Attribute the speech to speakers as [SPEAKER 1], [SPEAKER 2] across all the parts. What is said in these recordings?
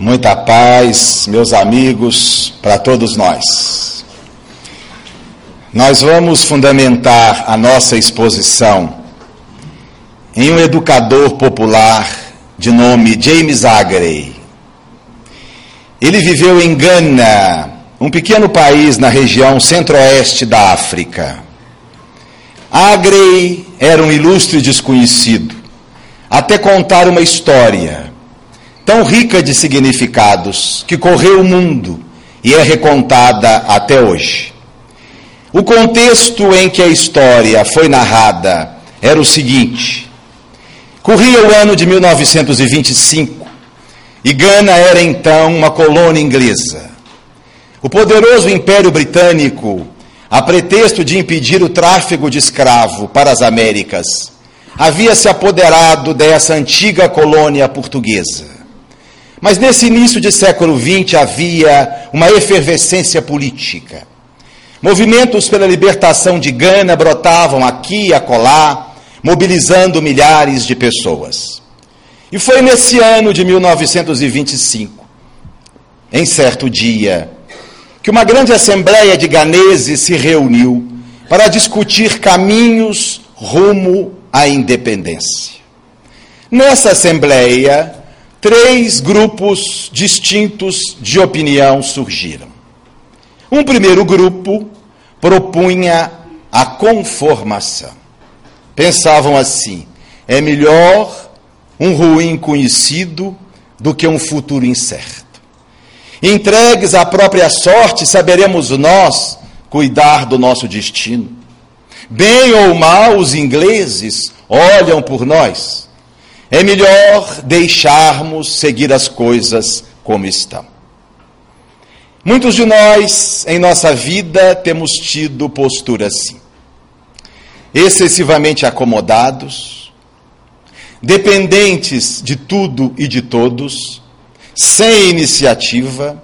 [SPEAKER 1] Muita paz, meus amigos, para todos nós. Nós vamos fundamentar a nossa exposição em um educador popular de nome James Agrey. Ele viveu em Gana, um pequeno país na região centro-oeste da África. Agrey era um ilustre desconhecido, até contar uma história tão rica de significados que correu o mundo e é recontada até hoje. O contexto em que a história foi narrada era o seguinte: corria o ano de 1925 e Gana era então uma colônia inglesa. O poderoso Império Britânico, a pretexto de impedir o tráfego de escravo para as Américas, havia se apoderado dessa antiga colônia portuguesa. Mas nesse início de século XX havia uma efervescência política. Movimentos pela libertação de Gana brotavam aqui e acolá, mobilizando milhares de pessoas. E foi nesse ano de 1925, em certo dia, que uma grande assembleia de ganeses se reuniu para discutir caminhos rumo à independência. Nessa assembleia, três grupos distintos de opinião surgiram. Um primeiro grupo propunha a conformação. Pensavam assim: é melhor um ruim conhecido do que um futuro incerto. Entregues à própria sorte, saberemos nós cuidar do nosso destino. Bem ou mal, os ingleses olham por nós é melhor deixarmos seguir as coisas como estão. Muitos de nós, em nossa vida, temos tido postura assim, excessivamente acomodados, dependentes de tudo e de todos, sem iniciativa,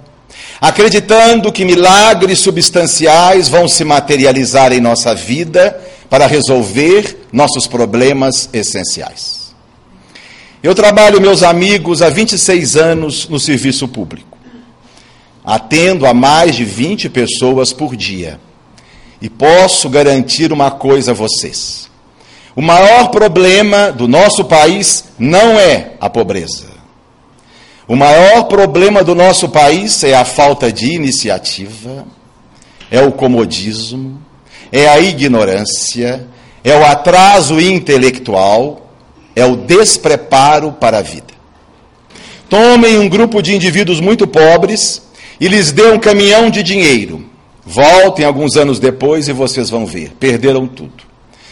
[SPEAKER 1] acreditando que milagres substanciais vão se materializar em nossa vida para resolver nossos problemas essenciais. Eu trabalho, meus amigos, há 26 anos no serviço público. Atendo a mais de 20 pessoas por dia. E posso garantir uma coisa a vocês: o maior problema do nosso país não é a pobreza. O maior problema do nosso país é a falta de iniciativa, é o comodismo, é a ignorância, é o atraso intelectual é o despreparo para a vida. Tomem um grupo de indivíduos muito pobres e lhes dê um caminhão de dinheiro. Voltem alguns anos depois e vocês vão ver. Perderam tudo.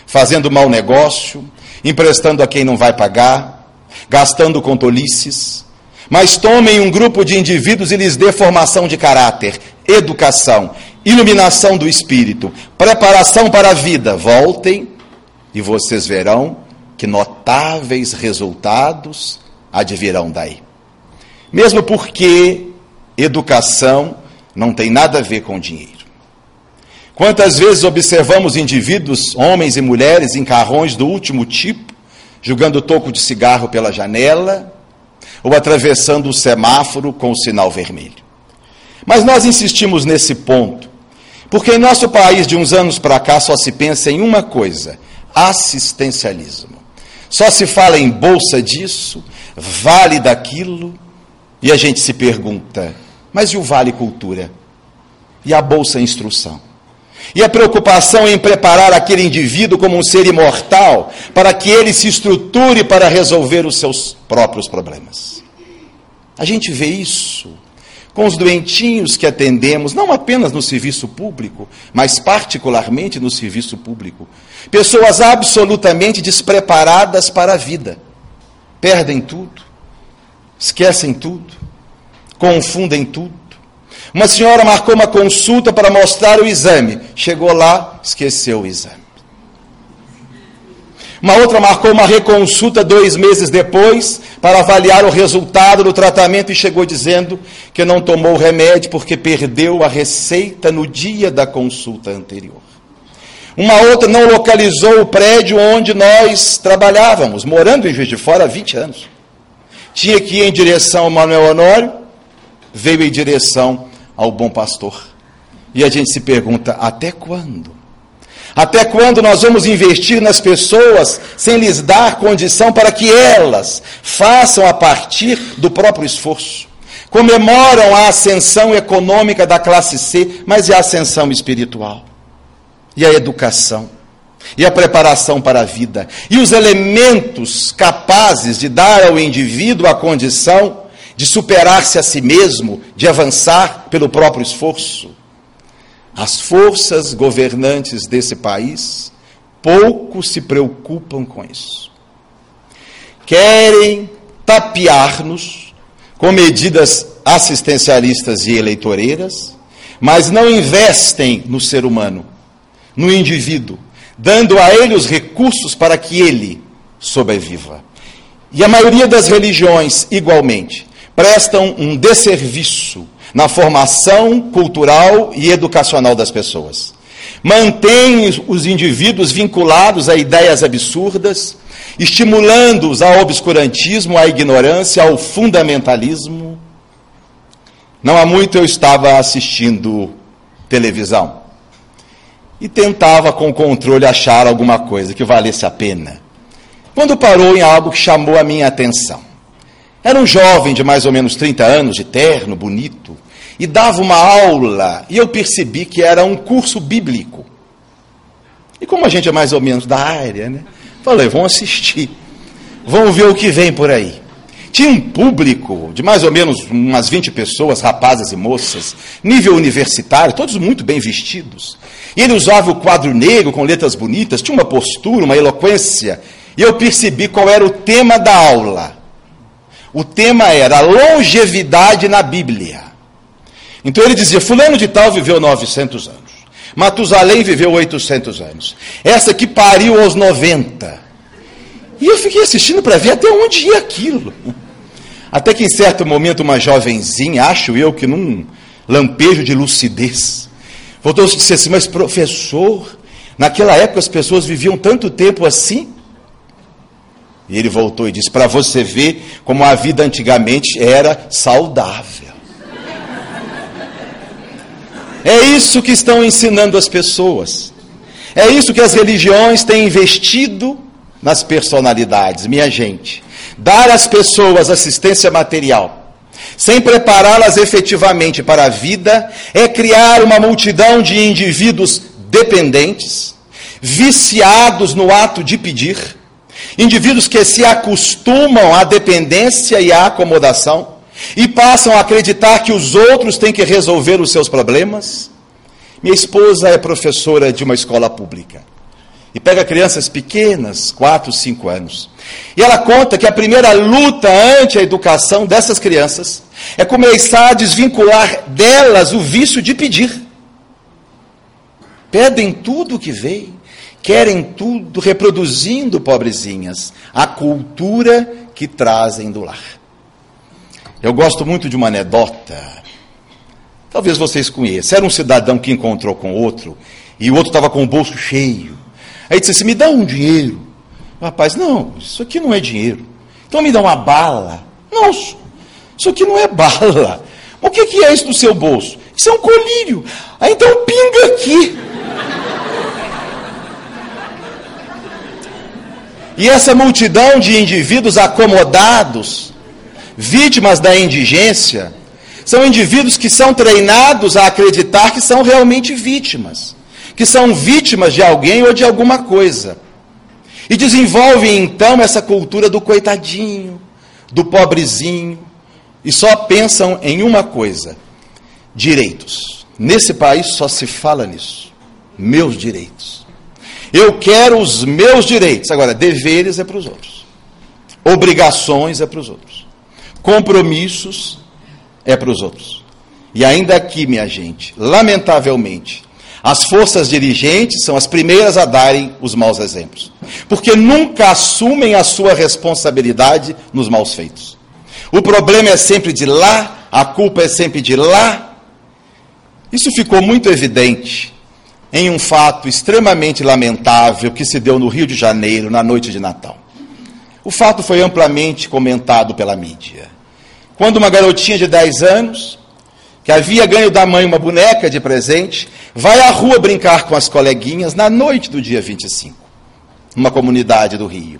[SPEAKER 1] Fazendo mau negócio, emprestando a quem não vai pagar, gastando com tolices. Mas tomem um grupo de indivíduos e lhes dê formação de caráter, educação, iluminação do espírito, preparação para a vida. Voltem e vocês verão que notáveis resultados advirão daí. Mesmo porque educação não tem nada a ver com dinheiro. Quantas vezes observamos indivíduos, homens e mulheres, em carrões do último tipo, jogando toco de cigarro pela janela ou atravessando o semáforo com o sinal vermelho. Mas nós insistimos nesse ponto, porque em nosso país, de uns anos para cá, só se pensa em uma coisa: assistencialismo. Só se fala em bolsa disso, vale daquilo, e a gente se pergunta: mas e o vale cultura? E a bolsa instrução? E a preocupação em preparar aquele indivíduo como um ser imortal, para que ele se estruture para resolver os seus próprios problemas. A gente vê isso com os doentinhos que atendemos, não apenas no serviço público, mas particularmente no serviço público. Pessoas absolutamente despreparadas para a vida. Perdem tudo, esquecem tudo, confundem tudo. Uma senhora marcou uma consulta para mostrar o exame. Chegou lá, esqueceu o exame. Uma outra marcou uma reconsulta dois meses depois para avaliar o resultado do tratamento e chegou dizendo que não tomou o remédio porque perdeu a receita no dia da consulta anterior. Uma outra não localizou o prédio onde nós trabalhávamos, morando em Juiz de Fora há 20 anos. Tinha que ir em direção ao Manuel Honório, veio em direção ao bom pastor. E a gente se pergunta: até quando? Até quando nós vamos investir nas pessoas sem lhes dar condição para que elas façam a partir do próprio esforço? Comemoram a ascensão econômica da classe C, mas e a ascensão espiritual? E a educação? E a preparação para a vida? E os elementos capazes de dar ao indivíduo a condição de superar-se a si mesmo, de avançar pelo próprio esforço? As forças governantes desse país pouco se preocupam com isso. Querem tapear-nos com medidas assistencialistas e eleitoreiras, mas não investem no ser humano, no indivíduo, dando a ele os recursos para que ele sobreviva. E a maioria das religiões, igualmente, prestam um desserviço na formação cultural e educacional das pessoas. Mantém os indivíduos vinculados a ideias absurdas, estimulando-os ao obscurantismo, à ignorância, ao fundamentalismo. Não há muito eu estava assistindo televisão e tentava com controle achar alguma coisa que valesse a pena. Quando parou em algo que chamou a minha atenção. Era um jovem de mais ou menos 30 anos, de terno, bonito, e dava uma aula, e eu percebi que era um curso bíblico. E como a gente é mais ou menos da área, né? Falei, vamos assistir, vamos ver o que vem por aí. Tinha um público de mais ou menos umas 20 pessoas, rapazes e moças, nível universitário, todos muito bem vestidos. E ele usava o quadro negro com letras bonitas, tinha uma postura, uma eloquência. E eu percebi qual era o tema da aula. O tema era longevidade na Bíblia. Então ele dizia: Fulano de Tal viveu 900 anos. Matusalém viveu 800 anos. Essa que pariu aos 90. E eu fiquei assistindo para ver até onde ia aquilo. Até que em certo momento uma jovenzinha, acho eu que num lampejo de lucidez, voltou e disse assim: Mas professor, naquela época as pessoas viviam tanto tempo assim? E ele voltou e disse: Para você ver como a vida antigamente era saudável. É isso que estão ensinando as pessoas. É isso que as religiões têm investido nas personalidades, minha gente. Dar às pessoas assistência material, sem prepará-las efetivamente para a vida, é criar uma multidão de indivíduos dependentes, viciados no ato de pedir, indivíduos que se acostumam à dependência e à acomodação e passam a acreditar que os outros têm que resolver os seus problemas. Minha esposa é professora de uma escola pública e pega crianças pequenas, 4, 5 anos. E ela conta que a primeira luta ante a educação dessas crianças é começar a desvincular delas o vício de pedir. Pedem tudo o que vem, querem tudo, reproduzindo, pobrezinhas, a cultura que trazem do lar. Eu gosto muito de uma anedota. Talvez vocês conheçam. Era um cidadão que encontrou com outro e o outro estava com o bolso cheio. Aí disse assim: Me dá um dinheiro. O rapaz, não, isso aqui não é dinheiro. Então me dá uma bala. Não, isso aqui não é bala. O que, que é isso no seu bolso? Isso é um colírio. Aí então pinga aqui. E essa multidão de indivíduos acomodados, vítimas da indigência, são indivíduos que são treinados a acreditar que são realmente vítimas, que são vítimas de alguém ou de alguma coisa. E desenvolvem então essa cultura do coitadinho, do pobrezinho, e só pensam em uma coisa: direitos. Nesse país só se fala nisso. Meus direitos. Eu quero os meus direitos. Agora, deveres é para os outros. Obrigações é para os outros compromissos é para os outros. E ainda aqui, minha gente, lamentavelmente, as forças dirigentes são as primeiras a darem os maus exemplos, porque nunca assumem a sua responsabilidade nos maus feitos. O problema é sempre de lá, a culpa é sempre de lá. Isso ficou muito evidente em um fato extremamente lamentável que se deu no Rio de Janeiro na noite de Natal. O fato foi amplamente comentado pela mídia. Quando uma garotinha de 10 anos que havia ganho da mãe uma boneca de presente, vai à rua brincar com as coleguinhas na noite do dia 25, numa comunidade do Rio.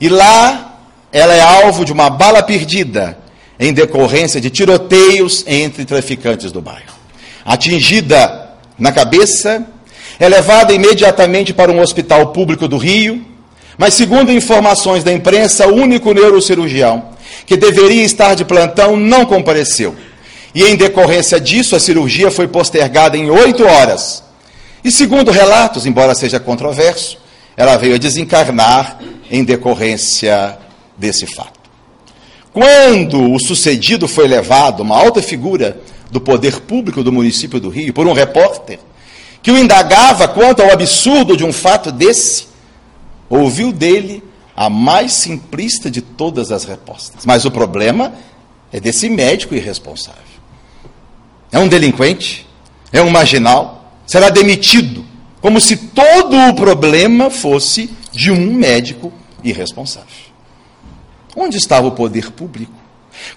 [SPEAKER 1] E lá ela é alvo de uma bala perdida em decorrência de tiroteios entre traficantes do bairro. Atingida na cabeça, é levada imediatamente para um hospital público do Rio, mas, segundo informações da imprensa, o único neurocirurgião que deveria estar de plantão não compareceu. E, em decorrência disso, a cirurgia foi postergada em oito horas. E, segundo relatos, embora seja controverso, ela veio a desencarnar em decorrência desse fato. Quando o sucedido foi levado, uma alta figura do poder público do município do Rio, por um repórter, que o indagava quanto ao absurdo de um fato desse, ouviu dele a mais simplista de todas as respostas. Mas o problema é desse médico irresponsável. É um delinquente, é um marginal, será demitido, como se todo o problema fosse de um médico irresponsável. Onde estava o poder público?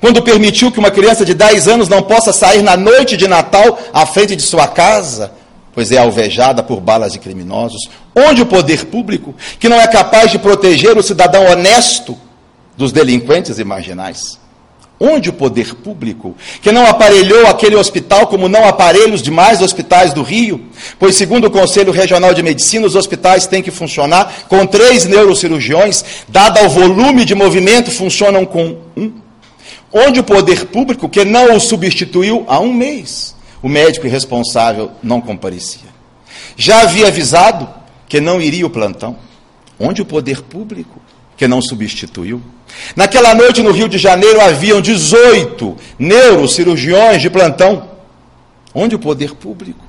[SPEAKER 1] Quando permitiu que uma criança de 10 anos não possa sair na noite de Natal à frente de sua casa pois é alvejada por balas de criminosos. Onde o poder público, que não é capaz de proteger o cidadão honesto dos delinquentes e marginais? Onde o poder público, que não aparelhou aquele hospital como não aparelhos demais hospitais do Rio, pois, segundo o Conselho Regional de Medicina, os hospitais têm que funcionar com três neurocirurgiões, dado ao volume de movimento, funcionam com um. Onde o poder público, que não o substituiu há um mês, o médico responsável não comparecia. Já havia avisado que não iria o plantão. Onde o poder público que não substituiu? Naquela noite no Rio de Janeiro haviam 18 neurocirurgiões de plantão. Onde o poder público?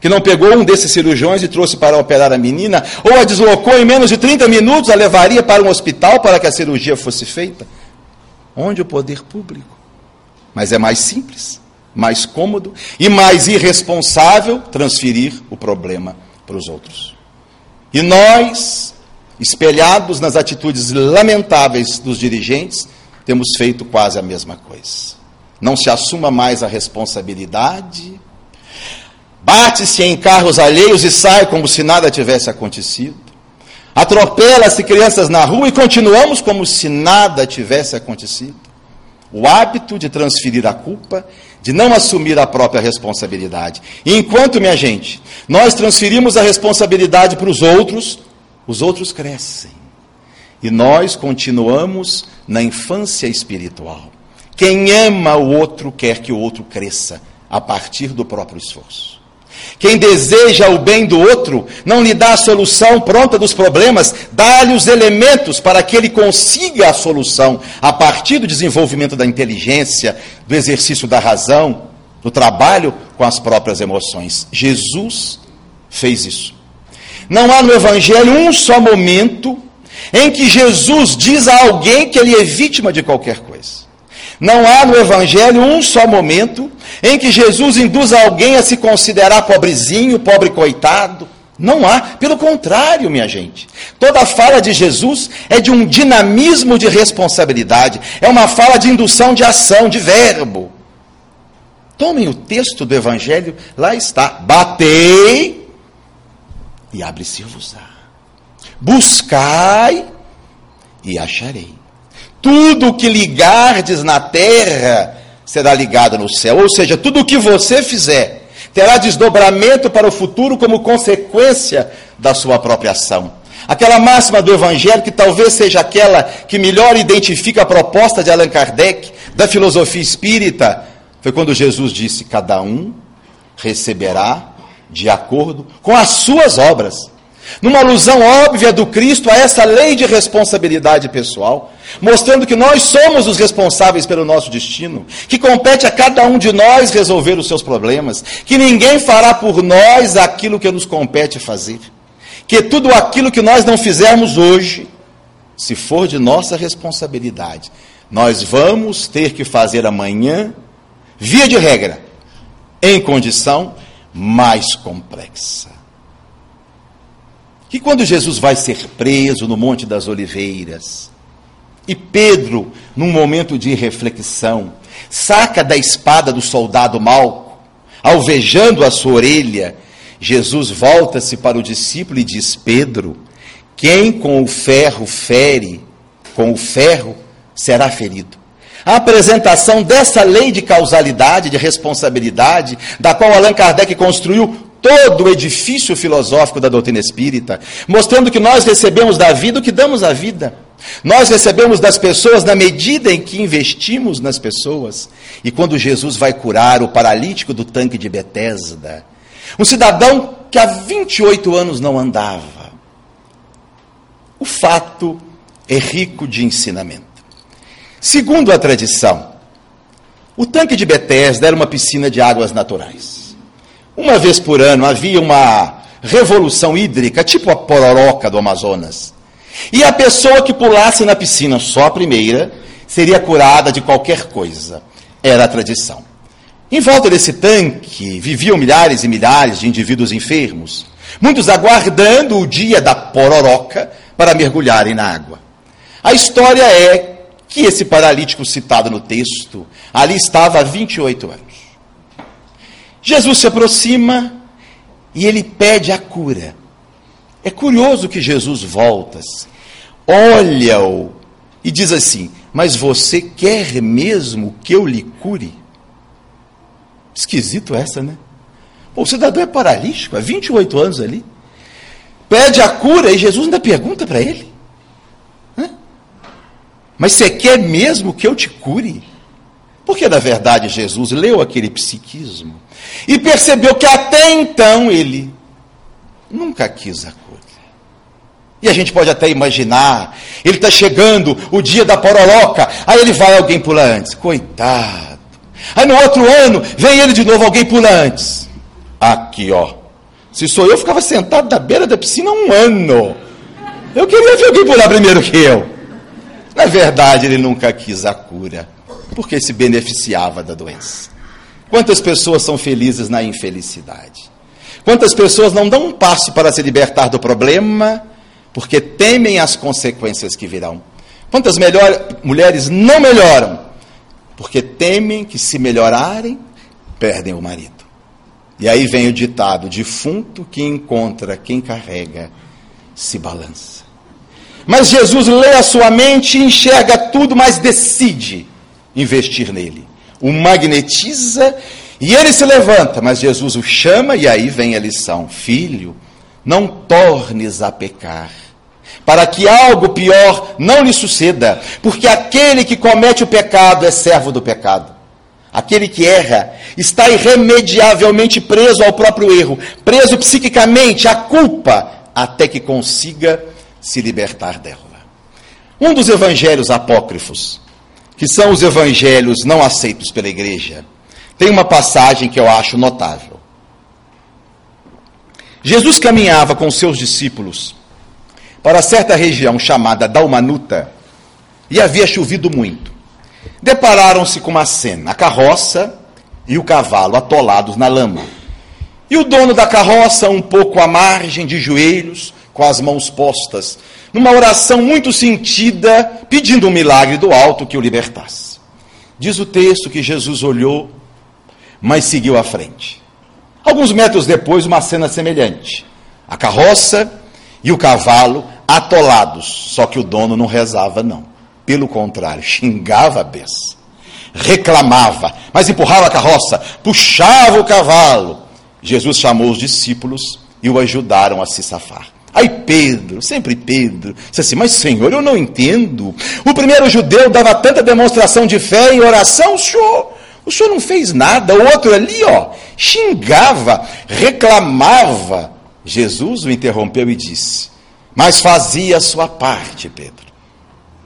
[SPEAKER 1] Que não pegou um desses cirurgiões e trouxe para operar a menina, ou a deslocou em menos de 30 minutos, a levaria para um hospital para que a cirurgia fosse feita. Onde o poder público? Mas é mais simples mais cômodo e mais irresponsável transferir o problema para os outros. E nós, espelhados nas atitudes lamentáveis dos dirigentes, temos feito quase a mesma coisa. Não se assuma mais a responsabilidade, bate-se em carros alheios e sai como se nada tivesse acontecido. Atropela-se crianças na rua e continuamos como se nada tivesse acontecido. O hábito de transferir a culpa de não assumir a própria responsabilidade. E enquanto, minha gente, nós transferimos a responsabilidade para os outros, os outros crescem. E nós continuamos na infância espiritual. Quem ama o outro quer que o outro cresça a partir do próprio esforço. Quem deseja o bem do outro não lhe dá a solução pronta dos problemas, dá-lhe os elementos para que ele consiga a solução a partir do desenvolvimento da inteligência, do exercício da razão, do trabalho com as próprias emoções. Jesus fez isso. Não há no Evangelho um só momento em que Jesus diz a alguém que ele é vítima de qualquer coisa. Não há no Evangelho um só momento em que Jesus induz alguém a se considerar pobrezinho, pobre coitado. Não há, pelo contrário, minha gente. Toda fala de Jesus é de um dinamismo de responsabilidade, é uma fala de indução de ação, de verbo. Tomem o texto do Evangelho, lá está: batei e abre-se-vos-á. Buscai e acharei. Tudo o que ligardes na terra será ligado no céu. Ou seja, tudo o que você fizer terá desdobramento para o futuro como consequência da sua própria ação. Aquela máxima do Evangelho, que talvez seja aquela que melhor identifica a proposta de Allan Kardec, da filosofia espírita, foi quando Jesus disse: Cada um receberá de acordo com as suas obras numa alusão óbvia do Cristo a essa lei de responsabilidade pessoal, mostrando que nós somos os responsáveis pelo nosso destino, que compete a cada um de nós resolver os seus problemas, que ninguém fará por nós aquilo que nos compete fazer, que tudo aquilo que nós não fizermos hoje, se for de nossa responsabilidade, nós vamos ter que fazer amanhã, via de regra, em condição mais complexa que quando Jesus vai ser preso no Monte das Oliveiras, e Pedro, num momento de reflexão, saca da espada do soldado Malco, alvejando a sua orelha, Jesus volta-se para o discípulo e diz: Pedro, quem com o ferro fere, com o ferro será ferido. A apresentação dessa lei de causalidade, de responsabilidade, da qual Allan Kardec construiu todo o edifício filosófico da doutrina espírita, mostrando que nós recebemos da vida o que damos à vida. Nós recebemos das pessoas na medida em que investimos nas pessoas. E quando Jesus vai curar o paralítico do tanque de Betesda, um cidadão que há 28 anos não andava, o fato é rico de ensinamento. Segundo a tradição, o tanque de Betesda era uma piscina de águas naturais. Uma vez por ano havia uma revolução hídrica, tipo a pororoca do Amazonas. E a pessoa que pulasse na piscina, só a primeira, seria curada de qualquer coisa. Era a tradição. Em volta desse tanque viviam milhares e milhares de indivíduos enfermos, muitos aguardando o dia da pororoca para mergulharem na água. A história é que esse paralítico citado no texto ali estava há 28 anos. Jesus se aproxima e ele pede a cura. É curioso que Jesus volta, olha-o e diz assim: Mas você quer mesmo que eu lhe cure? Esquisito essa, né? Pô, o cidadão é paralítico, há 28 anos ali. Pede a cura e Jesus ainda pergunta para ele. Mas você quer mesmo que eu te cure? Porque, na verdade, Jesus leu aquele psiquismo e percebeu que até então ele nunca quis a cura. E a gente pode até imaginar, ele está chegando o dia da poroloca, aí ele vai, alguém pula antes. Coitado. Aí no outro ano, vem ele de novo, alguém pula antes. Aqui, ó. Se sou eu, eu ficava sentado na beira da piscina um ano. Eu queria ver alguém pular primeiro que eu. Na verdade, ele nunca quis a cura, porque se beneficiava da doença. Quantas pessoas são felizes na infelicidade? Quantas pessoas não dão um passo para se libertar do problema, porque temem as consequências que virão? Quantas melhor, mulheres não melhoram, porque temem que, se melhorarem, perdem o marido? E aí vem o ditado: defunto que encontra quem carrega se balança. Mas Jesus lê a sua mente enxerga tudo, mas decide investir nele. O magnetiza e ele se levanta, mas Jesus o chama e aí vem a lição: Filho, não tornes a pecar, para que algo pior não lhe suceda, porque aquele que comete o pecado é servo do pecado. Aquele que erra está irremediavelmente preso ao próprio erro, preso psiquicamente à culpa, até que consiga se libertar dela. Um dos evangelhos apócrifos, que são os evangelhos não aceitos pela igreja, tem uma passagem que eu acho notável. Jesus caminhava com seus discípulos para certa região chamada Dalmanuta e havia chovido muito. Depararam-se com uma cena: a carroça e o cavalo atolados na lama. E o dono da carroça, um pouco à margem, de joelhos, com as mãos postas, numa oração muito sentida, pedindo um milagre do alto que o libertasse. Diz o texto que Jesus olhou, mas seguiu à frente. Alguns metros depois, uma cena semelhante. A carroça e o cavalo atolados, só que o dono não rezava, não. Pelo contrário, xingava a beça, reclamava, mas empurrava a carroça, puxava o cavalo. Jesus chamou os discípulos e o ajudaram a se safar. Aí Pedro, sempre Pedro, disse assim: Mas Senhor, eu não entendo. O primeiro judeu dava tanta demonstração de fé e oração, o senhor, o senhor não fez nada. O outro ali, ó, xingava, reclamava. Jesus o interrompeu e disse: Mas fazia a sua parte, Pedro.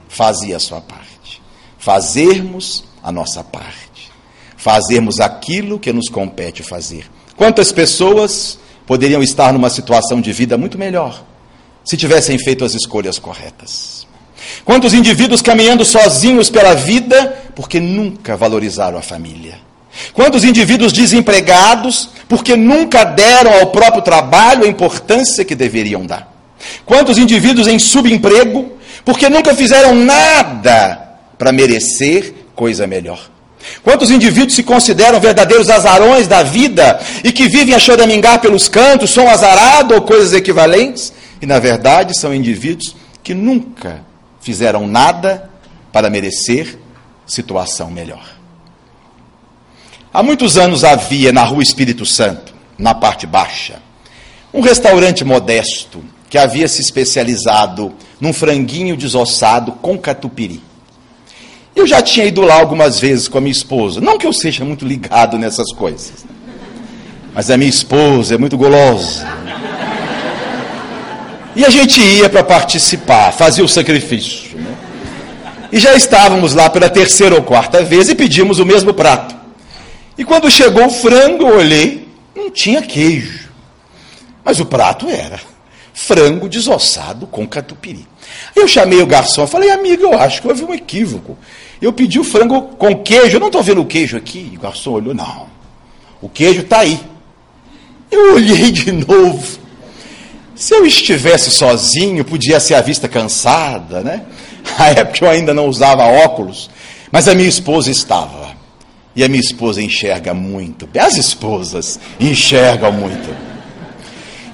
[SPEAKER 1] Fazia a sua parte. Fazermos a nossa parte. Fazermos aquilo que nos compete fazer. Quantas pessoas poderiam estar numa situação de vida muito melhor se tivessem feito as escolhas corretas. Quantos indivíduos caminhando sozinhos pela vida porque nunca valorizaram a família? Quantos indivíduos desempregados porque nunca deram ao próprio trabalho a importância que deveriam dar? Quantos indivíduos em subemprego porque nunca fizeram nada para merecer coisa melhor? Quantos indivíduos se consideram verdadeiros azarões da vida e que vivem a choramingar pelos cantos, são azarado ou coisas equivalentes? E na verdade são indivíduos que nunca fizeram nada para merecer situação melhor. Há muitos anos havia na Rua Espírito Santo, na parte baixa, um restaurante modesto que havia se especializado num franguinho desossado com catupiry. Eu já tinha ido lá algumas vezes com a minha esposa. Não que eu seja muito ligado nessas coisas. Mas a minha esposa é muito golosa. E a gente ia para participar, fazia o sacrifício. Né? E já estávamos lá pela terceira ou quarta vez e pedimos o mesmo prato. E quando chegou o frango, eu olhei, não tinha queijo. Mas o prato era frango desossado com catupiry. Eu chamei o garçom, falei, amigo, eu acho que houve um equívoco. Eu pedi o frango com queijo, eu não estou vendo o queijo aqui. O garçom olhou, não. O queijo está aí. Eu olhei de novo. Se eu estivesse sozinho, podia ser a vista cansada, né? Na época eu ainda não usava óculos, mas a minha esposa estava. E a minha esposa enxerga muito. As esposas enxergam muito.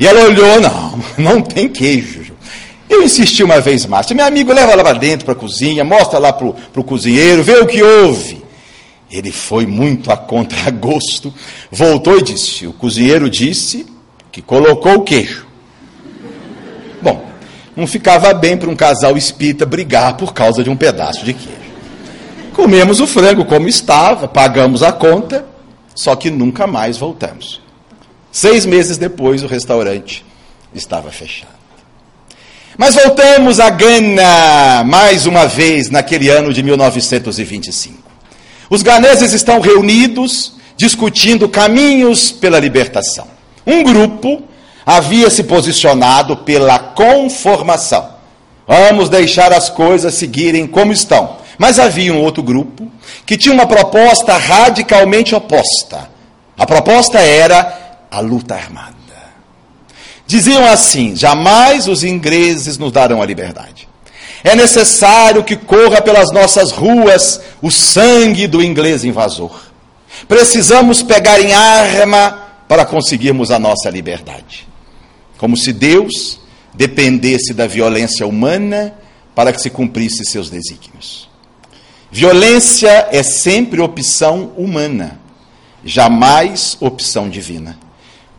[SPEAKER 1] E ela olhou, não, não tem queijo. Eu insisti uma vez mais. Meu amigo, leva lá para dentro, para a cozinha, mostra lá para o cozinheiro, vê o que houve. Ele foi muito a contragosto, voltou e disse: O cozinheiro disse que colocou o queijo. Bom, não ficava bem para um casal espírita brigar por causa de um pedaço de queijo. Comemos o frango como estava, pagamos a conta, só que nunca mais voltamos. Seis meses depois, o restaurante estava fechado. Mas voltamos a Gana mais uma vez naquele ano de 1925. Os ganeses estão reunidos discutindo caminhos pela libertação. Um grupo havia se posicionado pela conformação. Vamos deixar as coisas seguirem como estão. Mas havia um outro grupo que tinha uma proposta radicalmente oposta. A proposta era a luta armada. Diziam assim: jamais os ingleses nos darão a liberdade. É necessário que corra pelas nossas ruas o sangue do inglês invasor. Precisamos pegar em arma para conseguirmos a nossa liberdade. Como se Deus dependesse da violência humana para que se cumprisse seus desígnios. Violência é sempre opção humana, jamais opção divina.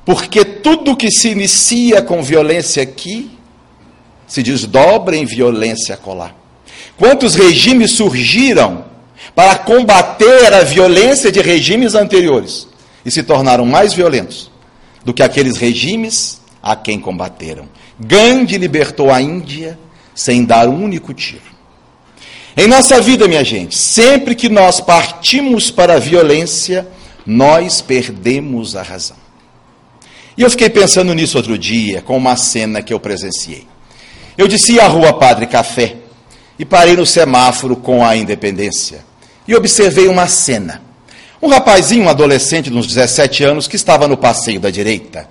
[SPEAKER 1] Porque tudo que se inicia com violência aqui se desdobra em violência colar. Quantos regimes surgiram para combater a violência de regimes anteriores e se tornaram mais violentos do que aqueles regimes a quem combateram? Gandhi libertou a Índia sem dar um único tiro. Em nossa vida, minha gente, sempre que nós partimos para a violência, nós perdemos a razão. E eu fiquei pensando nisso outro dia, com uma cena que eu presenciei. Eu desci a rua Padre Café e parei no semáforo com a Independência e observei uma cena. Um rapazinho, um adolescente de uns 17 anos, que estava no passeio da direita,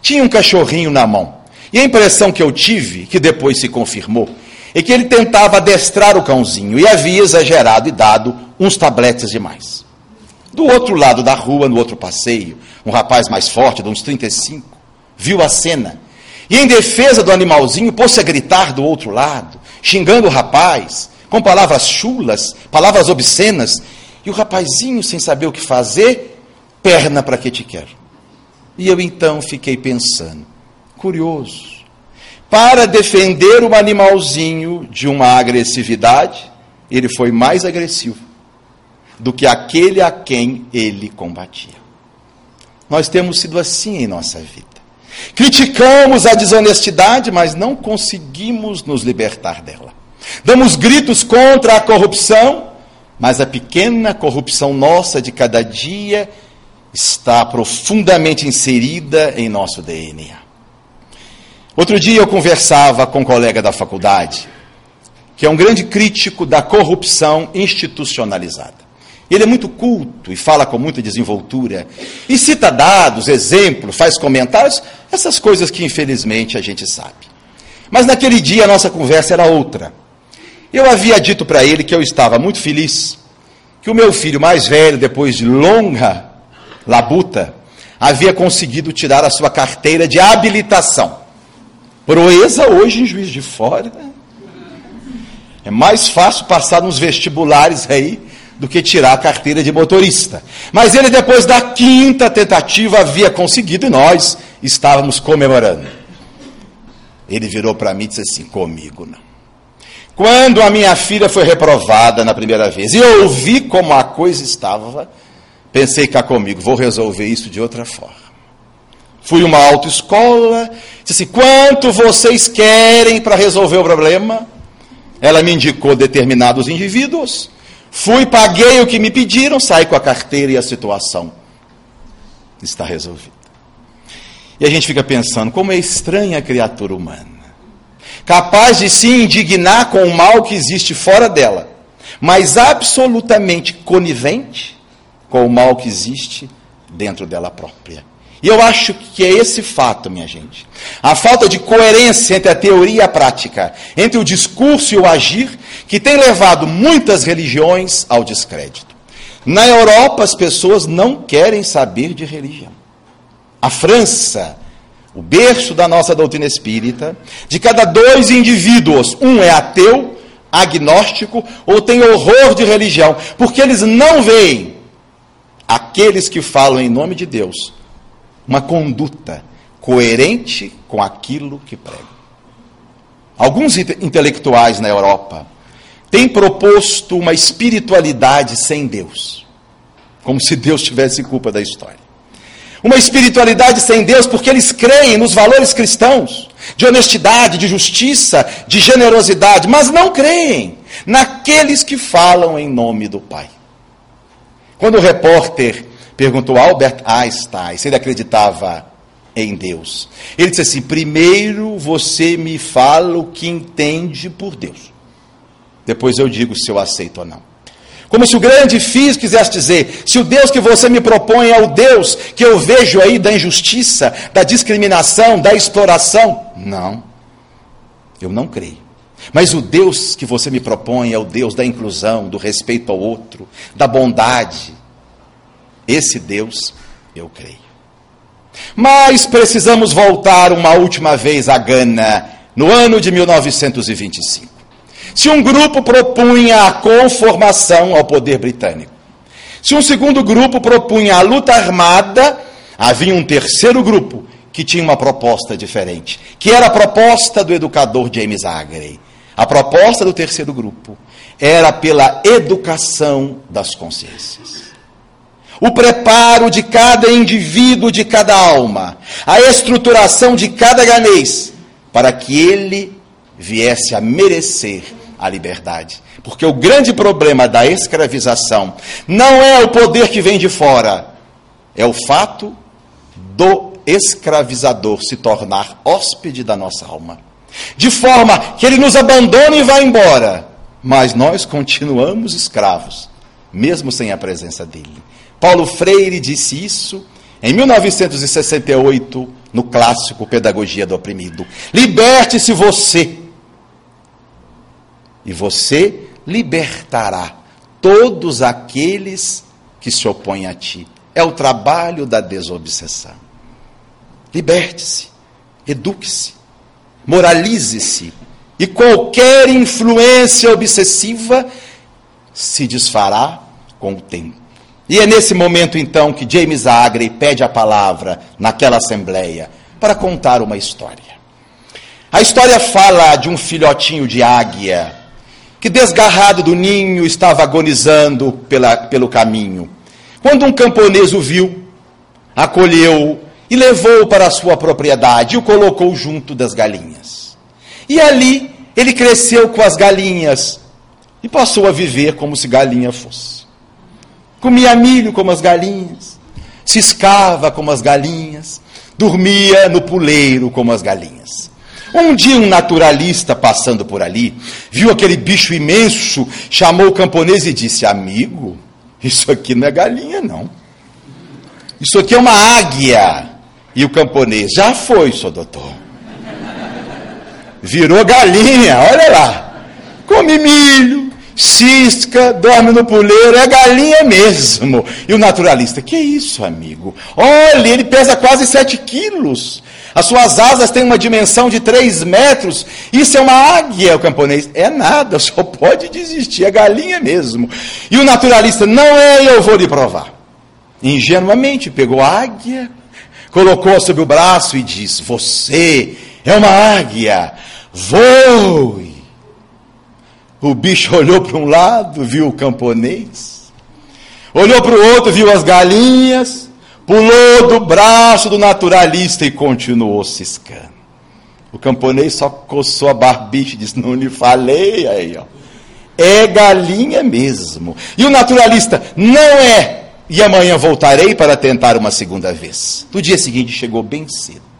[SPEAKER 1] tinha um cachorrinho na mão. E a impressão que eu tive, que depois se confirmou, é que ele tentava adestrar o cãozinho e havia exagerado e dado uns tabletes demais. Do outro lado da rua, no outro passeio, um rapaz mais forte, de uns 35, viu a cena. E em defesa do animalzinho, pôs-se a gritar do outro lado, xingando o rapaz, com palavras chulas, palavras obscenas. E o rapazinho, sem saber o que fazer, perna para que te quero. E eu então fiquei pensando, curioso, para defender o animalzinho de uma agressividade, ele foi mais agressivo do que aquele a quem ele combatia. Nós temos sido assim em nossa vida. Criticamos a desonestidade, mas não conseguimos nos libertar dela. Damos gritos contra a corrupção, mas a pequena corrupção nossa de cada dia está profundamente inserida em nosso DNA. Outro dia eu conversava com um colega da faculdade, que é um grande crítico da corrupção institucionalizada. Ele é muito culto e fala com muita desenvoltura. E cita dados, exemplos, faz comentários, essas coisas que infelizmente a gente sabe. Mas naquele dia a nossa conversa era outra. Eu havia dito para ele que eu estava muito feliz que o meu filho mais velho, depois de longa labuta, havia conseguido tirar a sua carteira de habilitação. Proeza hoje em Juiz de Fora. É mais fácil passar nos vestibulares aí do que tirar a carteira de motorista. Mas ele, depois da quinta tentativa, havia conseguido e nós estávamos comemorando. Ele virou para mim e disse assim: Comigo não. Quando a minha filha foi reprovada na primeira vez e eu ouvi como a coisa estava, pensei cá comigo, vou resolver isso de outra forma. Fui uma autoescola, disse assim: quanto vocês querem para resolver o problema? Ela me indicou determinados indivíduos. Fui, paguei o que me pediram, saí com a carteira e a situação está resolvida. E a gente fica pensando, como é estranha a criatura humana capaz de se indignar com o mal que existe fora dela, mas absolutamente conivente com o mal que existe dentro dela própria. E eu acho que é esse fato, minha gente. A falta de coerência entre a teoria e a prática, entre o discurso e o agir, que tem levado muitas religiões ao descrédito. Na Europa, as pessoas não querem saber de religião. A França o berço da nossa doutrina espírita, de cada dois indivíduos, um é ateu, agnóstico ou tem horror de religião, porque eles não veem aqueles que falam em nome de Deus uma conduta coerente com aquilo que pregam. Alguns intelectuais na Europa têm proposto uma espiritualidade sem Deus, como se Deus tivesse culpa da história uma espiritualidade sem Deus, porque eles creem nos valores cristãos, de honestidade, de justiça, de generosidade, mas não creem naqueles que falam em nome do Pai. Quando o repórter perguntou a Albert Einstein se ele acreditava em Deus, ele disse assim: primeiro você me fala o que entende por Deus, depois eu digo se eu aceito ou não. Como se o grande físico quisesse dizer: se o Deus que você me propõe é o Deus que eu vejo aí da injustiça, da discriminação, da exploração. Não, eu não creio. Mas o Deus que você me propõe é o Deus da inclusão, do respeito ao outro, da bondade. Esse Deus eu creio. Mas precisamos voltar uma última vez a Gana, no ano de 1925 se um grupo propunha a conformação ao poder britânico. Se um segundo grupo propunha a luta armada, havia um terceiro grupo que tinha uma proposta diferente, que era a proposta do educador James Aggrey. A proposta do terceiro grupo era pela educação das consciências. O preparo de cada indivíduo, de cada alma, a estruturação de cada ganês, para que ele viesse a merecer a liberdade. Porque o grande problema da escravização não é o poder que vem de fora, é o fato do escravizador se tornar hóspede da nossa alma. De forma que ele nos abandona e vai embora, mas nós continuamos escravos, mesmo sem a presença dele. Paulo Freire disse isso em 1968, no clássico Pedagogia do Oprimido. Liberte-se você e você libertará todos aqueles que se opõem a ti. É o trabalho da desobsessão. Liberte-se, eduque-se, moralize-se, e qualquer influência obsessiva se desfará com o tempo. E é nesse momento então que James Agri pede a palavra naquela assembleia para contar uma história. A história fala de um filhotinho de águia que desgarrado do ninho estava agonizando pela, pelo caminho. Quando um camponês o viu, acolheu e levou para a sua propriedade e o colocou junto das galinhas. E ali ele cresceu com as galinhas e passou a viver como se galinha fosse. Comia milho como as galinhas, ciscava como as galinhas, dormia no puleiro como as galinhas. Um dia, um naturalista passando por ali, viu aquele bicho imenso, chamou o camponês e disse: Amigo, isso aqui não é galinha, não. Isso aqui é uma águia. E o camponês: Já foi, senhor doutor. Virou galinha, olha lá. Come milho, cisca, dorme no puleiro, é galinha mesmo. E o naturalista, que isso, amigo? Olha, ele pesa quase 7 quilos. As suas asas têm uma dimensão de 3 metros. Isso é uma águia, o camponês. É nada, só pode desistir, é galinha mesmo. E o naturalista, não é, eu vou lhe provar. Ingenuamente pegou a águia, colocou sob o braço e disse: Você é uma águia, voe. O bicho olhou para um lado, viu o camponês, olhou para o outro, viu as galinhas, pulou do braço do naturalista e continuou ciscando. O camponês só coçou a barbicha e disse: Não lhe falei aí, ó. É galinha mesmo. E o naturalista: Não é. E amanhã voltarei para tentar uma segunda vez. No dia seguinte chegou bem cedo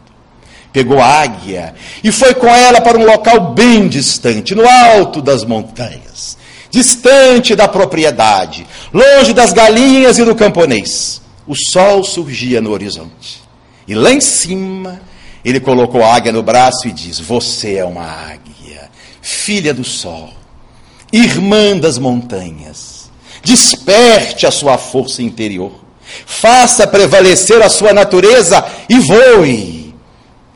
[SPEAKER 1] pegou a águia e foi com ela para um local bem distante, no alto das montanhas, distante da propriedade, longe das galinhas e do camponês. O sol surgia no horizonte. E lá em cima, ele colocou a águia no braço e diz: Você é uma águia, filha do sol, irmã das montanhas. Desperte a sua força interior, faça prevalecer a sua natureza e voe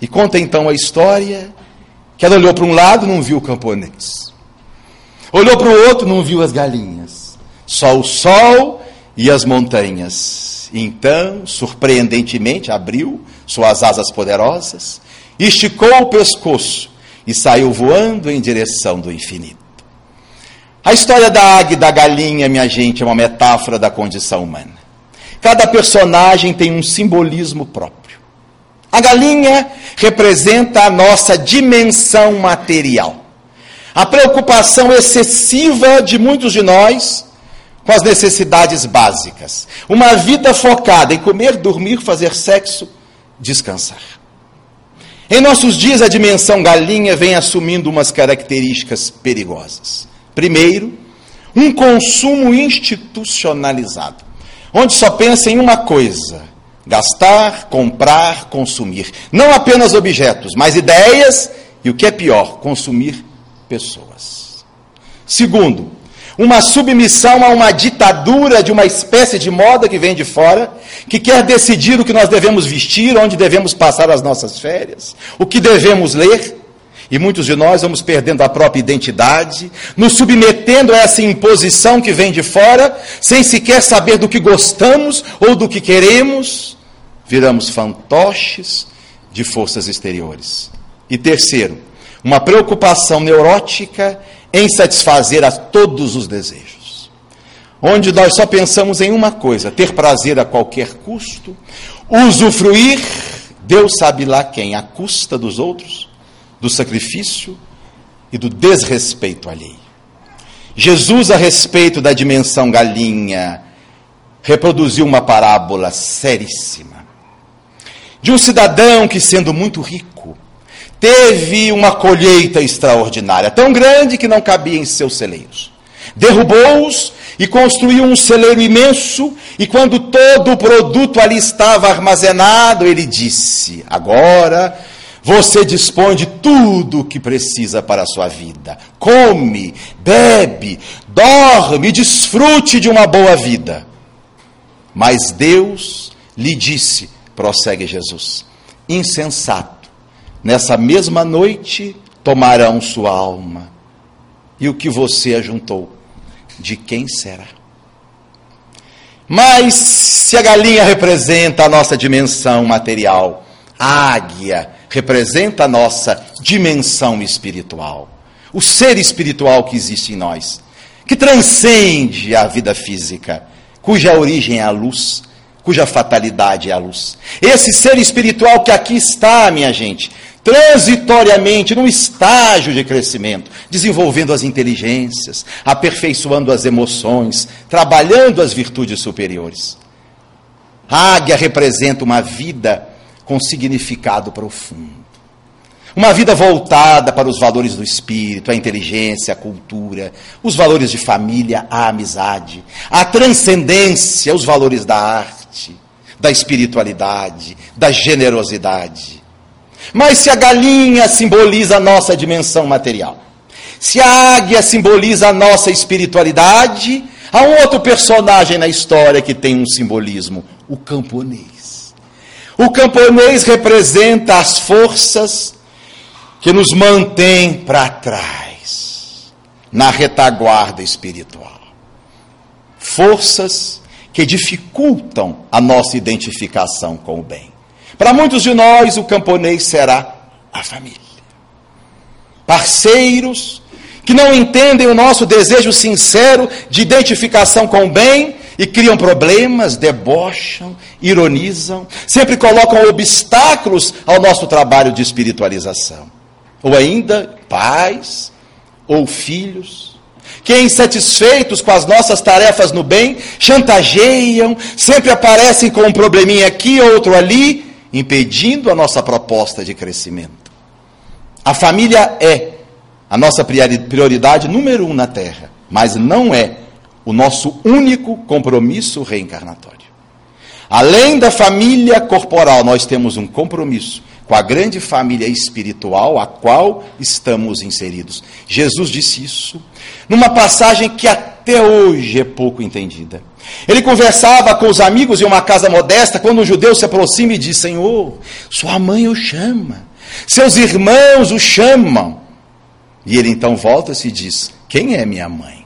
[SPEAKER 1] e conta então a história que ela olhou para um lado, não viu o camponês. Olhou para o outro, não viu as galinhas. Só o sol e as montanhas. Então, surpreendentemente, abriu suas asas poderosas, esticou o pescoço e saiu voando em direção do infinito. A história da águia e da galinha, minha gente, é uma metáfora da condição humana. Cada personagem tem um simbolismo próprio. A galinha representa a nossa dimensão material. A preocupação excessiva de muitos de nós com as necessidades básicas. Uma vida focada em comer, dormir, fazer sexo, descansar. Em nossos dias, a dimensão galinha vem assumindo umas características perigosas. Primeiro, um consumo institucionalizado, onde só pensa em uma coisa: Gastar, comprar, consumir. Não apenas objetos, mas ideias e, o que é pior, consumir pessoas. Segundo, uma submissão a uma ditadura de uma espécie de moda que vem de fora, que quer decidir o que nós devemos vestir, onde devemos passar as nossas férias, o que devemos ler. E muitos de nós vamos perdendo a própria identidade, nos submetendo a essa imposição que vem de fora, sem sequer saber do que gostamos ou do que queremos viramos fantoches de forças exteriores. E terceiro, uma preocupação neurótica em satisfazer a todos os desejos. Onde nós só pensamos em uma coisa: ter prazer a qualquer custo, usufruir, Deus sabe lá quem, à custa dos outros, do sacrifício e do desrespeito alheio. Jesus, a respeito da dimensão galinha, reproduziu uma parábola seríssima de um cidadão que, sendo muito rico, teve uma colheita extraordinária, tão grande que não cabia em seus celeiros. Derrubou-os e construiu um celeiro imenso, e quando todo o produto ali estava armazenado, ele disse: Agora você dispõe de tudo o que precisa para a sua vida. Come, bebe, dorme, desfrute de uma boa vida. Mas Deus lhe disse: prossegue Jesus. Insensato, nessa mesma noite tomarão sua alma. E o que você ajuntou, de quem será? Mas se a galinha representa a nossa dimensão material, a águia representa a nossa dimensão espiritual, o ser espiritual que existe em nós, que transcende a vida física, cuja origem é a luz, cuja fatalidade é a luz. Esse ser espiritual que aqui está, minha gente, transitoriamente, num estágio de crescimento, desenvolvendo as inteligências, aperfeiçoando as emoções, trabalhando as virtudes superiores. A águia representa uma vida com significado profundo. Uma vida voltada para os valores do espírito, a inteligência, a cultura, os valores de família, a amizade, a transcendência, os valores da arte da espiritualidade, da generosidade. Mas se a galinha simboliza a nossa dimensão material, Se a águia simboliza a nossa espiritualidade, há um outro personagem na história que tem um simbolismo: o camponês. O camponês representa as forças que nos mantêm para trás, na retaguarda espiritual. Forças que dificultam a nossa identificação com o bem. Para muitos de nós, o camponês será a família. Parceiros que não entendem o nosso desejo sincero de identificação com o bem e criam problemas, debocham, ironizam, sempre colocam obstáculos ao nosso trabalho de espiritualização. Ou ainda, pais ou filhos que, insatisfeitos com as nossas tarefas no bem, chantageiam, sempre aparecem com um probleminha aqui, outro ali, impedindo a nossa proposta de crescimento. A família é a nossa prioridade número um na Terra, mas não é o nosso único compromisso reencarnatório. Além da família corporal, nós temos um compromisso com a grande família espiritual a qual estamos inseridos. Jesus disse isso numa passagem que até hoje é pouco entendida. Ele conversava com os amigos em uma casa modesta quando um judeu se aproxima e diz: Senhor, sua mãe o chama, seus irmãos o chamam. E ele então volta-se e diz: Quem é minha mãe?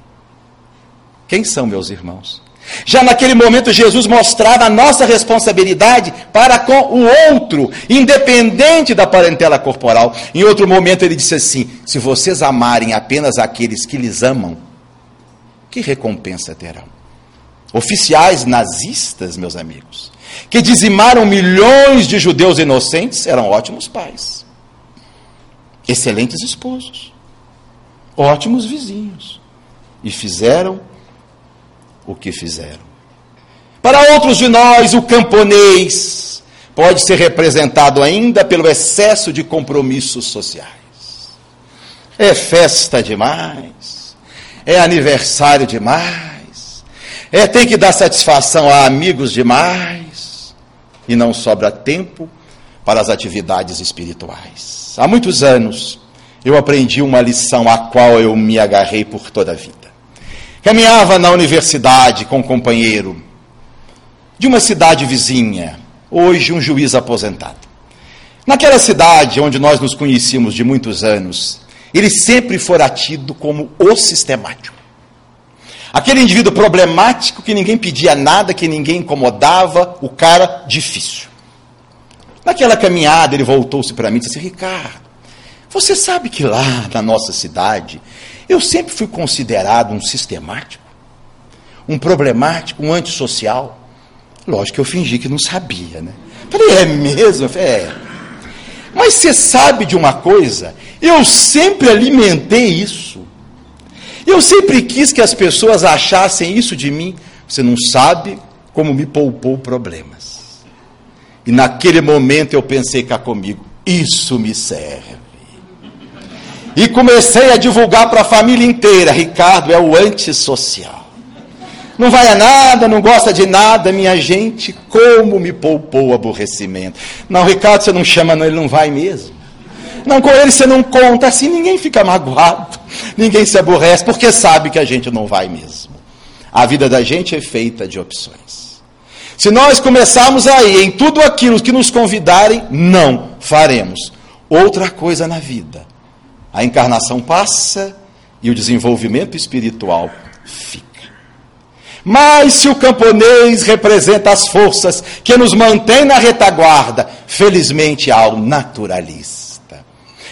[SPEAKER 1] Quem são meus irmãos? Já naquele momento, Jesus mostrava a nossa responsabilidade para com o outro, independente da parentela corporal. Em outro momento, ele disse assim: Se vocês amarem apenas aqueles que lhes amam, que recompensa terão? Oficiais nazistas, meus amigos, que dizimaram milhões de judeus inocentes, eram ótimos pais, excelentes esposos, ótimos vizinhos, e fizeram o que fizeram. Para outros de nós, o camponês pode ser representado ainda pelo excesso de compromissos sociais. É festa demais, é aniversário demais, é tem que dar satisfação a amigos demais, e não sobra tempo para as atividades espirituais. Há muitos anos eu aprendi uma lição a qual eu me agarrei por toda a vida. Caminhava na universidade com um companheiro de uma cidade vizinha, hoje um juiz aposentado. Naquela cidade onde nós nos conhecíamos de muitos anos, ele sempre fora tido como o sistemático. Aquele indivíduo problemático que ninguém pedia nada, que ninguém incomodava, o cara difícil. Naquela caminhada, ele voltou-se para mim e disse: Ricardo, você sabe que lá na nossa cidade eu sempre fui considerado um sistemático, um problemático, um antissocial. Lógico que eu fingi que não sabia, né? Falei, é mesmo? Falei, é. Mas você sabe de uma coisa? Eu sempre alimentei isso. Eu sempre quis que as pessoas achassem isso de mim. Você não sabe como me poupou problemas. E naquele momento eu pensei cá comigo, isso me serve. E comecei a divulgar para a família inteira: Ricardo é o antissocial. Não vai a nada, não gosta de nada, minha gente, como me poupou o aborrecimento. Não, Ricardo, você não chama, não, ele não vai mesmo. Não, com ele você não conta, assim ninguém fica magoado, ninguém se aborrece, porque sabe que a gente não vai mesmo. A vida da gente é feita de opções. Se nós começarmos aí em tudo aquilo que nos convidarem, não faremos outra coisa na vida a encarnação passa e o desenvolvimento espiritual fica. Mas se o camponês representa as forças que nos mantêm na retaguarda, felizmente há o naturalista,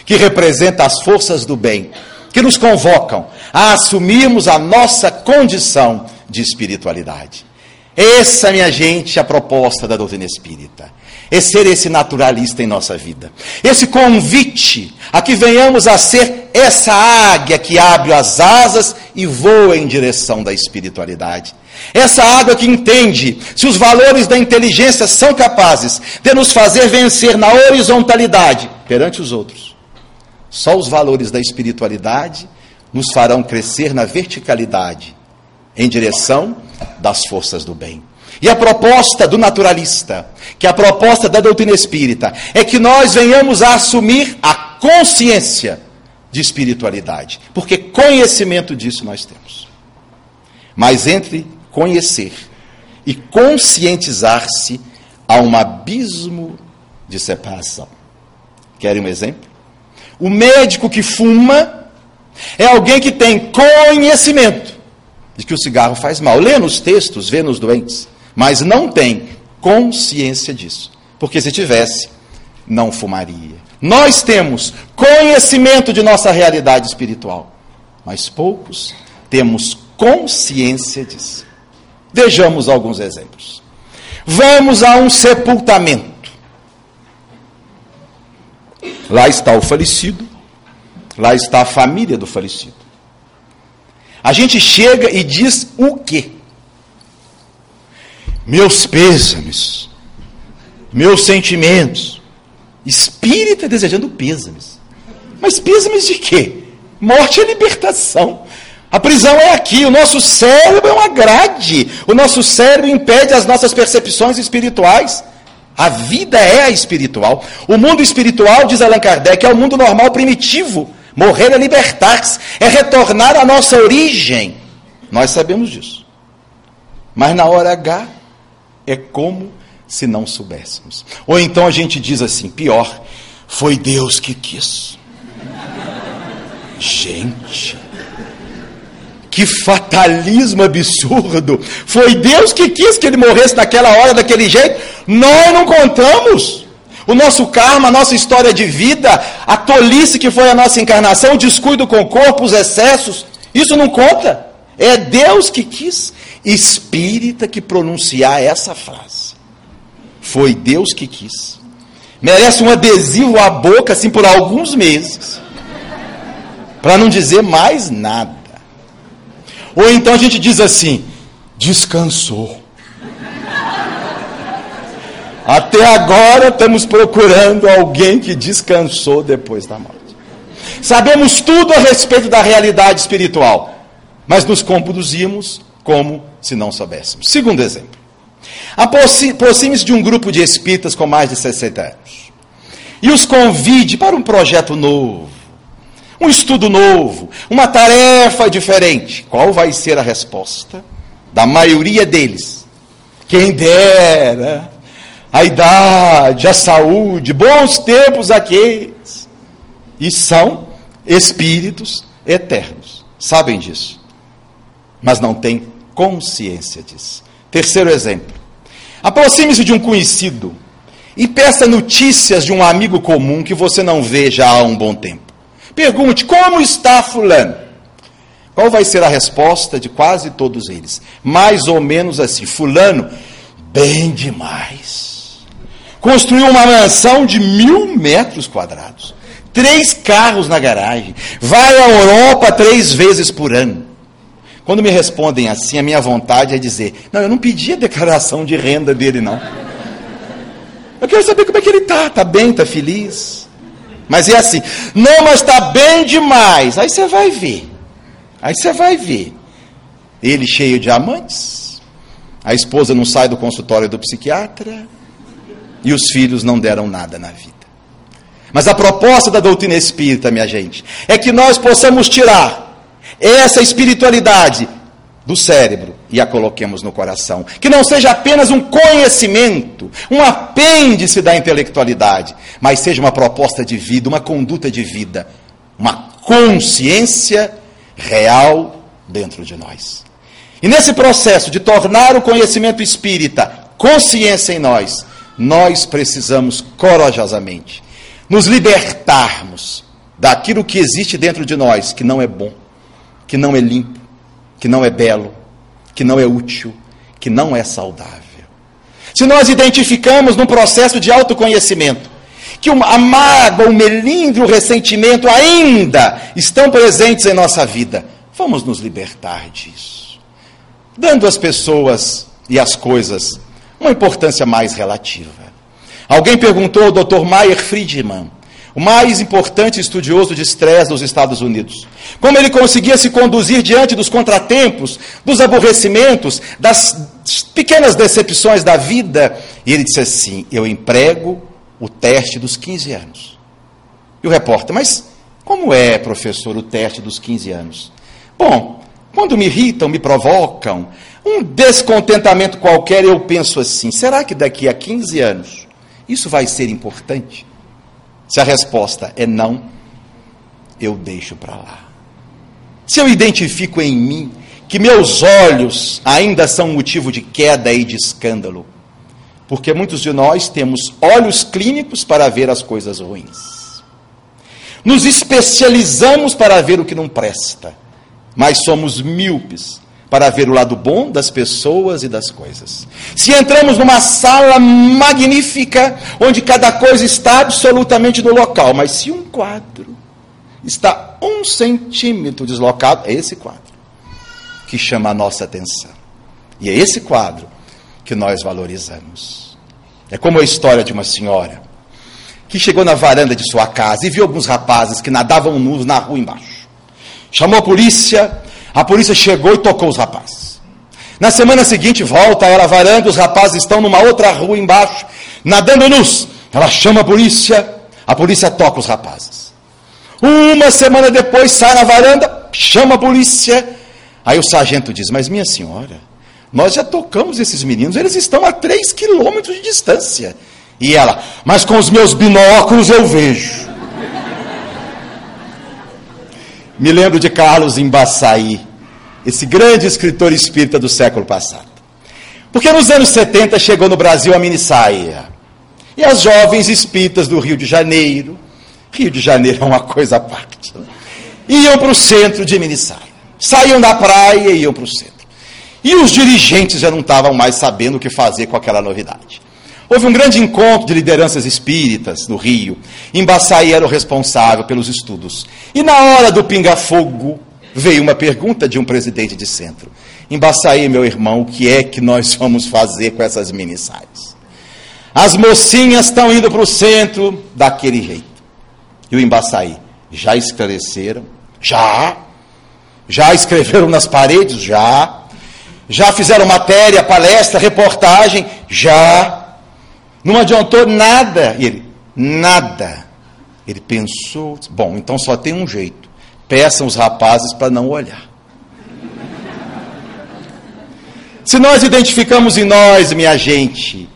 [SPEAKER 1] que representa as forças do bem, que nos convocam a assumirmos a nossa condição de espiritualidade. Essa, minha gente, é a proposta da doutrina espírita é ser esse naturalista em nossa vida. Esse convite a que venhamos a ser essa águia que abre as asas e voa em direção da espiritualidade. Essa água que entende se os valores da inteligência são capazes de nos fazer vencer na horizontalidade perante os outros. Só os valores da espiritualidade nos farão crescer na verticalidade em direção das forças do bem. E a proposta do naturalista, que é a proposta da doutrina espírita, é que nós venhamos a assumir a consciência de espiritualidade, porque conhecimento disso nós temos. Mas entre conhecer e conscientizar-se, há um abismo de separação. Querem um exemplo? O médico que fuma é alguém que tem conhecimento de que o cigarro faz mal. Lê nos textos, vê nos doentes, mas não tem consciência disso. Porque se tivesse, não fumaria. Nós temos conhecimento de nossa realidade espiritual, mas poucos temos consciência disso. Vejamos alguns exemplos. Vamos a um sepultamento. Lá está o falecido, lá está a família do falecido. A gente chega e diz o quê? Meus pêsames, meus sentimentos. Espírita desejando pêsames. Mas pêsames de quê? Morte é libertação. A prisão é aqui, o nosso cérebro é uma grade. O nosso cérebro impede as nossas percepções espirituais. A vida é a espiritual. O mundo espiritual, diz Allan Kardec, é o mundo normal primitivo. Morrer é libertar-se, é retornar à nossa origem. Nós sabemos disso. Mas na hora H, é como se não soubéssemos. Ou então a gente diz assim: pior, foi Deus que quis. Gente, que fatalismo absurdo! Foi Deus que quis que ele morresse naquela hora, daquele jeito. Nós não contamos. O nosso karma, a nossa história de vida, a tolice que foi a nossa encarnação, o descuido com o corpo, os excessos, isso não conta. É Deus que quis. Espírita que pronunciar essa frase. Foi Deus que quis. Merece um adesivo à boca, assim, por alguns meses. Para não dizer mais nada. Ou então a gente diz assim: descansou. Até agora estamos procurando alguém que descansou depois da morte. Sabemos tudo a respeito da realidade espiritual, mas nos conduzimos como se não soubéssemos. Segundo exemplo. Aproxime-se de um grupo de espíritas com mais de 60 anos e os convide para um projeto novo, um estudo novo, uma tarefa diferente. Qual vai ser a resposta da maioria deles? Quem dera a idade, a saúde, bons tempos aqueles. E são espíritos eternos. Sabem disso. Mas não têm consciência disso. Terceiro exemplo. Aproxime-se de um conhecido e peça notícias de um amigo comum que você não vê já há um bom tempo. Pergunte: como está Fulano? Qual vai ser a resposta de quase todos eles? Mais ou menos assim: Fulano, bem demais. Construiu uma mansão de mil metros quadrados, três carros na garagem, vai à Europa três vezes por ano. Quando me respondem assim, a minha vontade é dizer: Não, eu não pedi a declaração de renda dele, não. Eu quero saber como é que ele está. Está bem, está feliz. Mas é assim: Não, mas está bem demais. Aí você vai ver. Aí você vai ver. Ele cheio de amantes. A esposa não sai do consultório do psiquiatra. E os filhos não deram nada na vida. Mas a proposta da doutrina espírita, minha gente, é que nós possamos tirar essa espiritualidade do cérebro e a coloquemos no coração. Que não seja apenas um conhecimento, um apêndice da intelectualidade, mas seja uma proposta de vida, uma conduta de vida, uma consciência real dentro de nós. E nesse processo de tornar o conhecimento espírita consciência em nós, nós precisamos corajosamente nos libertarmos daquilo que existe dentro de nós que não é bom que não é limpo, que não é belo, que não é útil, que não é saudável. Se nós identificamos num processo de autoconhecimento que a mágoa, o melindre, o ressentimento ainda estão presentes em nossa vida, vamos nos libertar disso, dando às pessoas e às coisas uma importância mais relativa. Alguém perguntou ao Dr. Meyer Friedman mais importante estudioso de estresse dos Estados Unidos. Como ele conseguia se conduzir diante dos contratempos, dos aborrecimentos, das pequenas decepções da vida. E ele disse assim: Eu emprego o teste dos 15 anos. E o repórter, mas Como é, professor, o teste dos 15 anos? Bom, quando me irritam, me provocam, um descontentamento qualquer, eu penso assim: será que daqui a 15 anos isso vai ser importante? Se a resposta é não, eu deixo para lá. Se eu identifico em mim que meus olhos ainda são motivo de queda e de escândalo, porque muitos de nós temos olhos clínicos para ver as coisas ruins. Nos especializamos para ver o que não presta, mas somos míopes para ver o lado bom das pessoas e das coisas. Se entramos numa sala magnífica, onde cada coisa está absolutamente no local, mas se um quadro está um centímetro deslocado, é esse quadro que chama a nossa atenção. E é esse quadro que nós valorizamos. É como a história de uma senhora que chegou na varanda de sua casa e viu alguns rapazes que nadavam nus na rua embaixo. Chamou a polícia, a polícia chegou e tocou os rapazes. Na semana seguinte, volta ela à varanda, os rapazes estão numa outra rua embaixo, nadando nus. Ela chama a polícia, a polícia toca os rapazes. Uma semana depois, sai na varanda, chama a polícia. Aí o sargento diz: Mas minha senhora, nós já tocamos esses meninos, eles estão a três quilômetros de distância. E ela, mas com os meus binóculos eu vejo. Me lembro de Carlos Embaçaí, esse grande escritor espírita do século passado. Porque nos anos 70 chegou no Brasil a mini saia. E as jovens espíritas do Rio de Janeiro, Rio de Janeiro é uma coisa à parte, né? iam para o centro de mini saia. Saíam da praia e iam para o centro. E os dirigentes já não estavam mais sabendo o que fazer com aquela novidade. Houve um grande encontro de lideranças espíritas no Rio. Embaçaí era o responsável pelos estudos. E na hora do pinga-fogo, veio uma pergunta de um presidente de centro. Embaçaí, meu irmão, o que é que nós vamos fazer com essas minissais? As mocinhas estão indo para o centro daquele jeito. E o Embaçaí, já esclareceram? Já. Já escreveram nas paredes? Já. Já fizeram matéria, palestra, reportagem? Já. Não adiantou nada. E ele, nada. Ele pensou, bom, então só tem um jeito. Peçam os rapazes para não olhar. Se nós identificamos em nós, minha gente,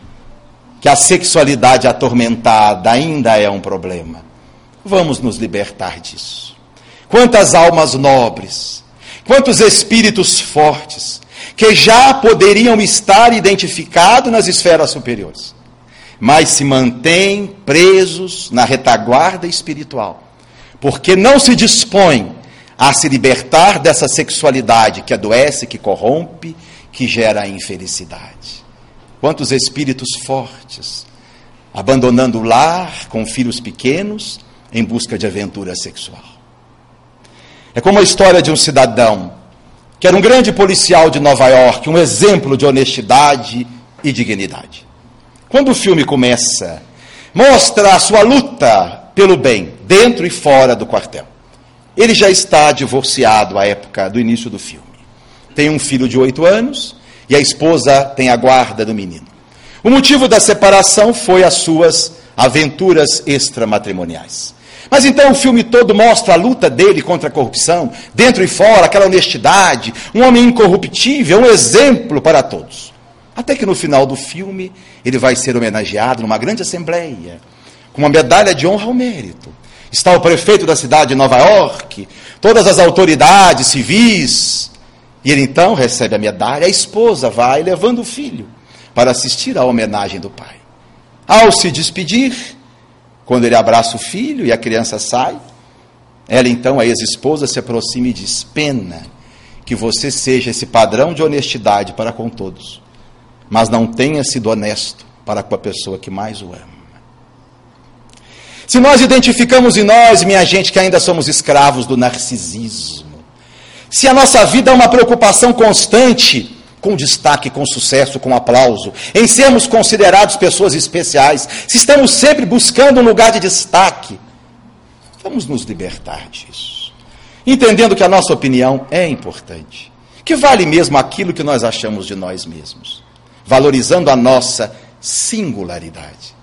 [SPEAKER 1] que a sexualidade atormentada ainda é um problema, vamos nos libertar disso. Quantas almas nobres, quantos espíritos fortes, que já poderiam estar identificados nas esferas superiores mas se mantêm presos na retaguarda espiritual, porque não se dispõem a se libertar dessa sexualidade que adoece, que corrompe, que gera a infelicidade. Quantos espíritos fortes abandonando o lar com filhos pequenos em busca de aventura sexual. É como a história de um cidadão que era um grande policial de Nova York, um exemplo de honestidade e dignidade. Quando o filme começa, mostra a sua luta pelo bem, dentro e fora do quartel. Ele já está divorciado à época do início do filme. Tem um filho de oito anos e a esposa tem a guarda do menino. O motivo da separação foi as suas aventuras extramatrimoniais. Mas então o filme todo mostra a luta dele contra a corrupção, dentro e fora, aquela honestidade, um homem incorruptível, um exemplo para todos. Até que no final do filme ele vai ser homenageado numa grande assembleia, com uma medalha de honra ao mérito. Está o prefeito da cidade de Nova York, todas as autoridades civis, e ele então recebe a medalha. A esposa vai levando o filho para assistir à homenagem do pai. Ao se despedir, quando ele abraça o filho e a criança sai, ela então, a ex-esposa, se aproxima e diz: Pena que você seja esse padrão de honestidade para com todos mas não tenha sido honesto para com a pessoa que mais o ama. Se nós identificamos em nós, minha gente, que ainda somos escravos do narcisismo, se a nossa vida é uma preocupação constante com destaque, com sucesso, com aplauso, em sermos considerados pessoas especiais, se estamos sempre buscando um lugar de destaque, vamos nos libertar disso. Entendendo que a nossa opinião é importante, que vale mesmo aquilo que nós achamos de nós mesmos valorizando a nossa singularidade.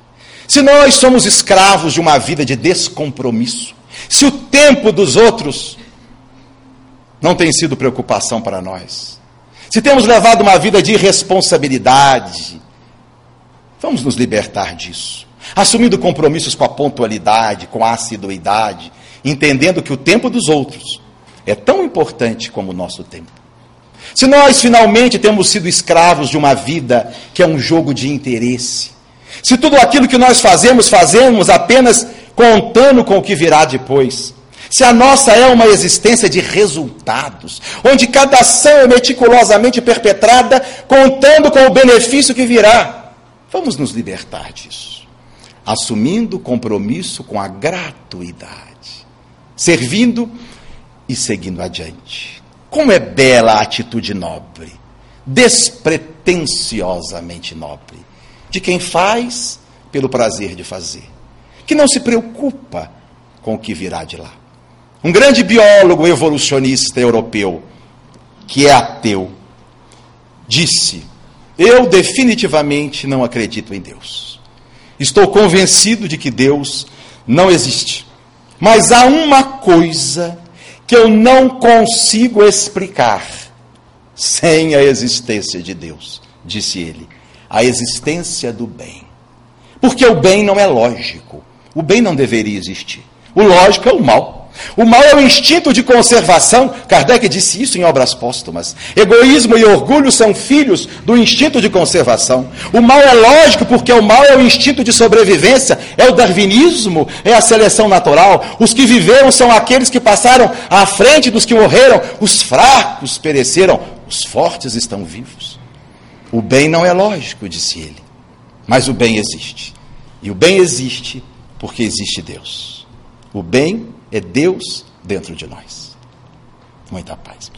[SPEAKER 1] Se nós somos escravos de uma vida de descompromisso, se o tempo dos outros não tem sido preocupação para nós, se temos levado uma vida de irresponsabilidade, vamos nos libertar disso, assumindo compromissos com a pontualidade, com a assiduidade, entendendo que o tempo dos outros é tão importante como o nosso tempo. Se nós finalmente temos sido escravos de uma vida que é um jogo de interesse, se tudo aquilo que nós fazemos, fazemos apenas contando com o que virá depois, se a nossa é uma existência de resultados, onde cada ação é meticulosamente perpetrada contando com o benefício que virá, vamos nos libertar disso, assumindo compromisso com a gratuidade, servindo e seguindo adiante. Como é bela a atitude nobre, despretensiosamente nobre, de quem faz pelo prazer de fazer, que não se preocupa com o que virá de lá. Um grande biólogo evolucionista europeu, que é ateu, disse: Eu definitivamente não acredito em Deus. Estou convencido de que Deus não existe. Mas há uma coisa que eu não consigo explicar sem a existência de Deus, disse ele. A existência do bem. Porque o bem não é lógico. O bem não deveria existir. O lógico é o mal. O mal é o instinto de conservação. Kardec disse isso em obras póstumas. Egoísmo e orgulho são filhos do instinto de conservação. O mal é lógico porque o mal é o instinto de sobrevivência, é o darwinismo, é a seleção natural. Os que viveram são aqueles que passaram à frente dos que morreram. Os fracos pereceram, os fortes estão vivos. O bem não é lógico, disse ele, mas o bem existe. E o bem existe porque existe Deus. O bem é Deus dentro de nós. Muita paz.